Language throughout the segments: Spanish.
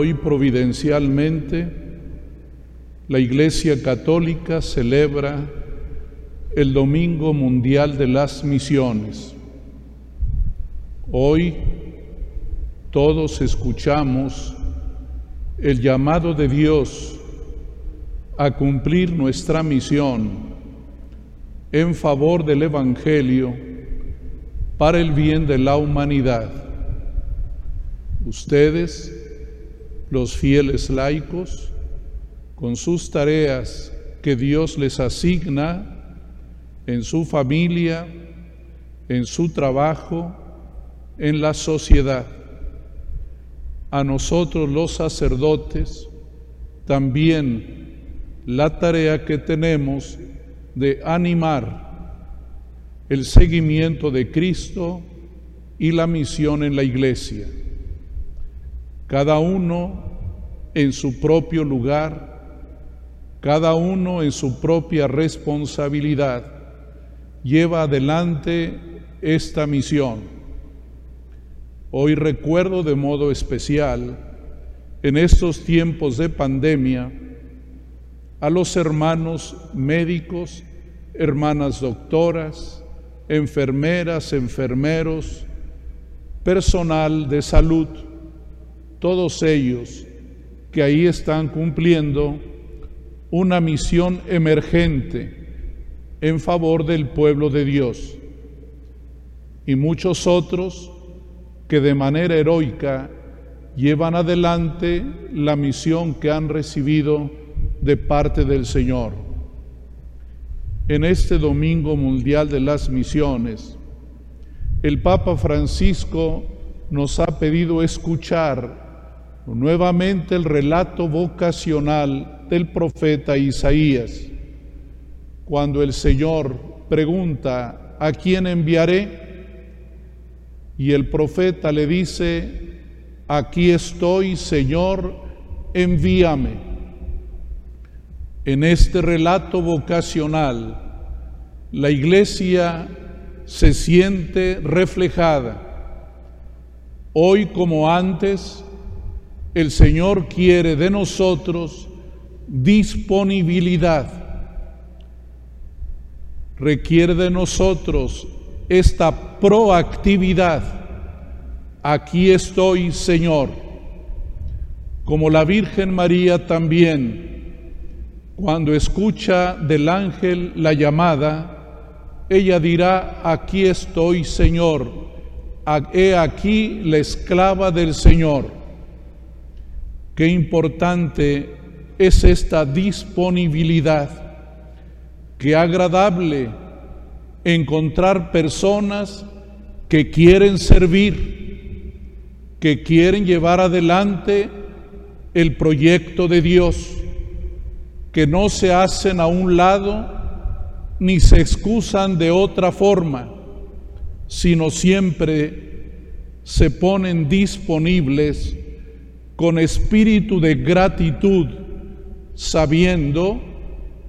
Hoy providencialmente la Iglesia Católica celebra el Domingo Mundial de las Misiones. Hoy todos escuchamos el llamado de Dios a cumplir nuestra misión en favor del Evangelio para el bien de la humanidad. Ustedes, los fieles laicos, con sus tareas que Dios les asigna en su familia, en su trabajo, en la sociedad. A nosotros los sacerdotes también la tarea que tenemos de animar el seguimiento de Cristo y la misión en la iglesia. Cada uno en su propio lugar, cada uno en su propia responsabilidad lleva adelante esta misión. Hoy recuerdo de modo especial, en estos tiempos de pandemia, a los hermanos médicos, hermanas doctoras, enfermeras, enfermeros, personal de salud, todos ellos que ahí están cumpliendo una misión emergente en favor del pueblo de Dios y muchos otros que de manera heroica llevan adelante la misión que han recibido de parte del Señor. En este Domingo Mundial de las Misiones, el Papa Francisco nos ha pedido escuchar nuevamente el relato vocacional del profeta Isaías, cuando el Señor pregunta, ¿a quién enviaré? Y el profeta le dice, aquí estoy, Señor, envíame. En este relato vocacional, la iglesia se siente reflejada. Hoy como antes, el Señor quiere de nosotros disponibilidad. Requiere de nosotros esta proactividad. Aquí estoy, Señor. Como la Virgen María también, cuando escucha del ángel la llamada, ella dirá, aquí estoy, Señor. He aquí la esclava del Señor. Qué importante es esta disponibilidad. Qué agradable encontrar personas que quieren servir, que quieren llevar adelante el proyecto de Dios, que no se hacen a un lado ni se excusan de otra forma, sino siempre se ponen disponibles con espíritu de gratitud sabiendo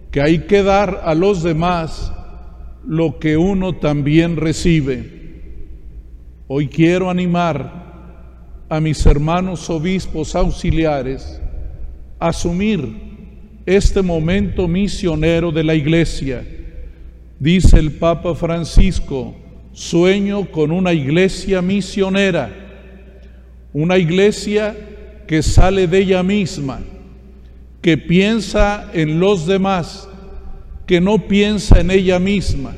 que hay que dar a los demás lo que uno también recibe. Hoy quiero animar a mis hermanos obispos auxiliares a asumir este momento misionero de la iglesia. Dice el Papa Francisco, sueño con una iglesia misionera, una iglesia que sale de ella misma, que piensa en los demás, que no piensa en ella misma,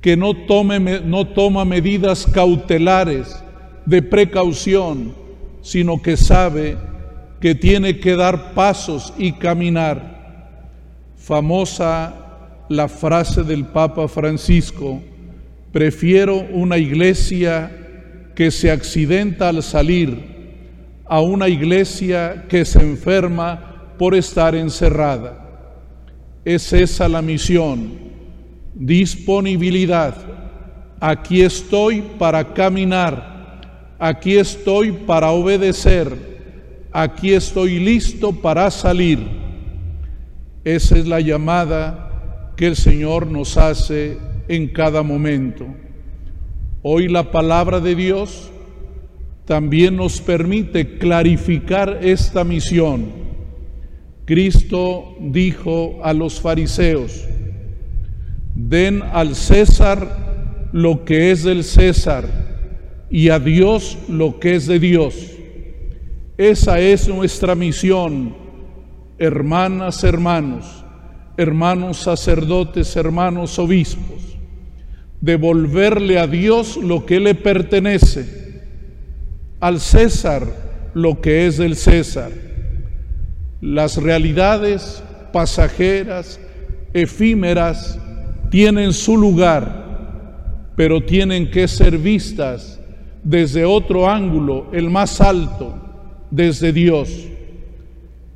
que no, toma medidas cautelares de precaución, sino que sabe que tiene que dar pasos y caminar. Famosa la frase del Papa Francisco, prefiero una iglesia que se accidenta al salir a una iglesia que se enferma por estar encerrada. Es esa la misión, disponibilidad. Aquí estoy para caminar, aquí estoy para obedecer, aquí estoy listo para salir. Esa es la llamada que el Señor nos hace en cada momento. Hoy la palabra de Dios también nos permite clarificar esta misión. Cristo dijo a los fariseos, den al César lo que es del César y a Dios lo que es de Dios. Esa es nuestra misión, hermanas, hermanos, hermanos sacerdotes, hermanos obispos, devolverle a Dios lo que le pertenece, al César lo que es del César. Las realidades pasajeras, efímeras, tienen su lugar, pero tienen que ser vistas desde otro ángulo, el más alto, desde Dios.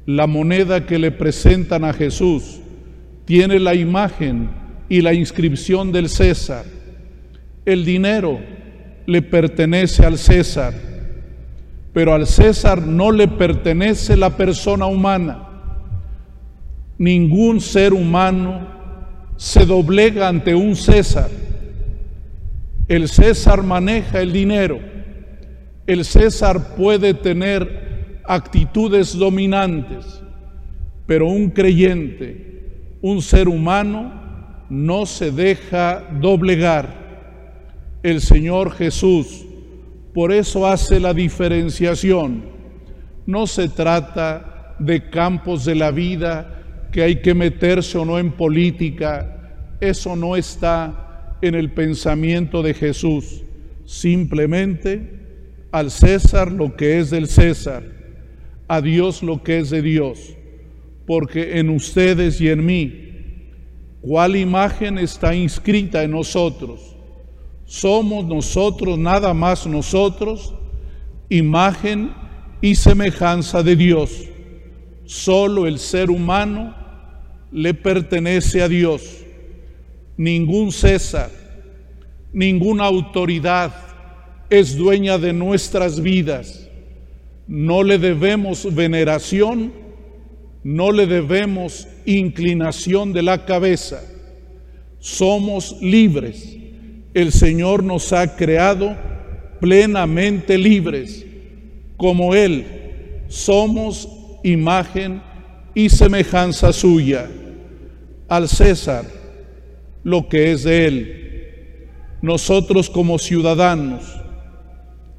La moneda que le presentan a Jesús tiene la imagen y la inscripción del César. El dinero le pertenece al César, pero al César no le pertenece la persona humana. Ningún ser humano se doblega ante un César. El César maneja el dinero. El César puede tener actitudes dominantes, pero un creyente, un ser humano, no se deja doblegar. El Señor Jesús por eso hace la diferenciación. No se trata de campos de la vida que hay que meterse o no en política, eso no está en el pensamiento de Jesús. Simplemente al César lo que es del César, a Dios lo que es de Dios, porque en ustedes y en mí, ¿cuál imagen está inscrita en nosotros? Somos nosotros, nada más nosotros, imagen y semejanza de Dios. Solo el ser humano le pertenece a Dios. Ningún César, ninguna autoridad es dueña de nuestras vidas. No le debemos veneración, no le debemos inclinación de la cabeza. Somos libres. El Señor nos ha creado plenamente libres. Como Él, somos imagen y semejanza suya al César lo que es de él. Nosotros como ciudadanos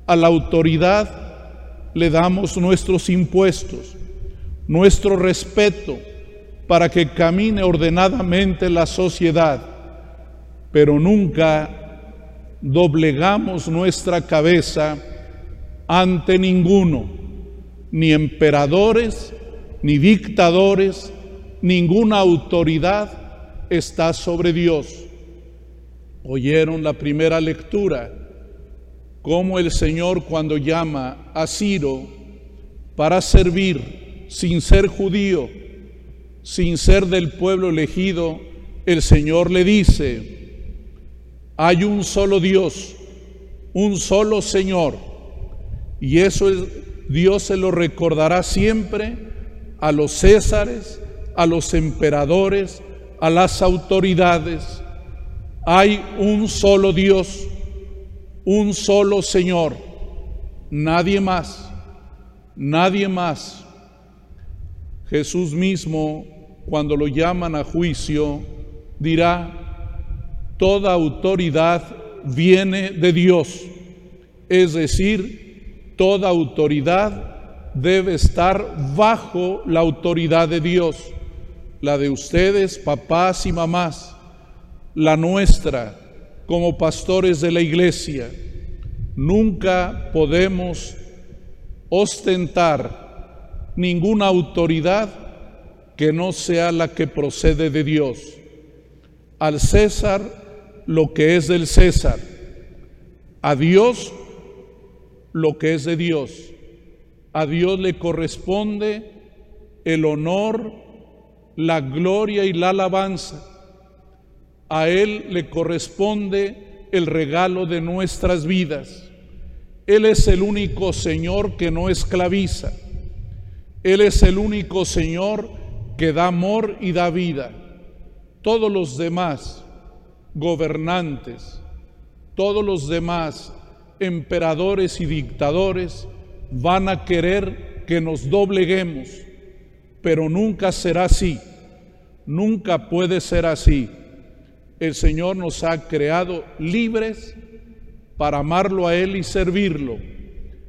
a la autoridad le damos nuestros impuestos, nuestro respeto para que camine ordenadamente la sociedad, pero nunca doblegamos nuestra cabeza ante ninguno, ni emperadores, ni dictadores, ninguna autoridad está sobre Dios. Oyeron la primera lectura, como el Señor cuando llama a Ciro para servir sin ser judío, sin ser del pueblo elegido, el Señor le dice, hay un solo Dios, un solo Señor, y eso es, Dios se lo recordará siempre a los césares, a los emperadores, a las autoridades. Hay un solo Dios, un solo Señor, nadie más, nadie más. Jesús mismo, cuando lo llaman a juicio, dirá, toda autoridad viene de Dios, es decir, toda autoridad debe estar bajo la autoridad de Dios, la de ustedes, papás y mamás, la nuestra como pastores de la iglesia. Nunca podemos ostentar ninguna autoridad que no sea la que procede de Dios. Al César lo que es del César, a Dios lo que es de Dios. A Dios le corresponde el honor, la gloria y la alabanza. A Él le corresponde el regalo de nuestras vidas. Él es el único Señor que no esclaviza. Él es el único Señor que da amor y da vida. Todos los demás gobernantes, todos los demás emperadores y dictadores van a querer que nos dobleguemos, pero nunca será así, nunca puede ser así. El Señor nos ha creado libres para amarlo a Él y servirlo,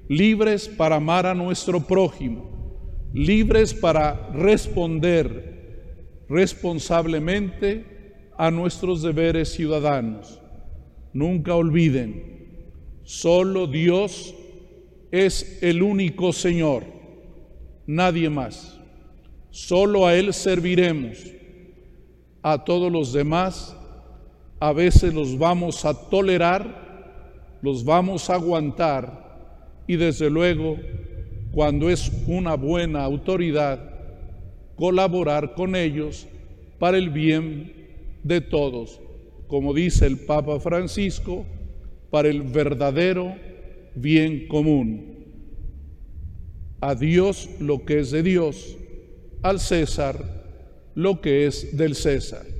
libres para amar a nuestro prójimo, libres para responder responsablemente a nuestros deberes ciudadanos. Nunca olviden, solo Dios es el único Señor, nadie más. Solo a Él serviremos. A todos los demás a veces los vamos a tolerar, los vamos a aguantar y desde luego, cuando es una buena autoridad, colaborar con ellos para el bien de todos, como dice el Papa Francisco, para el verdadero bien común. A Dios lo que es de Dios, al César lo que es del César.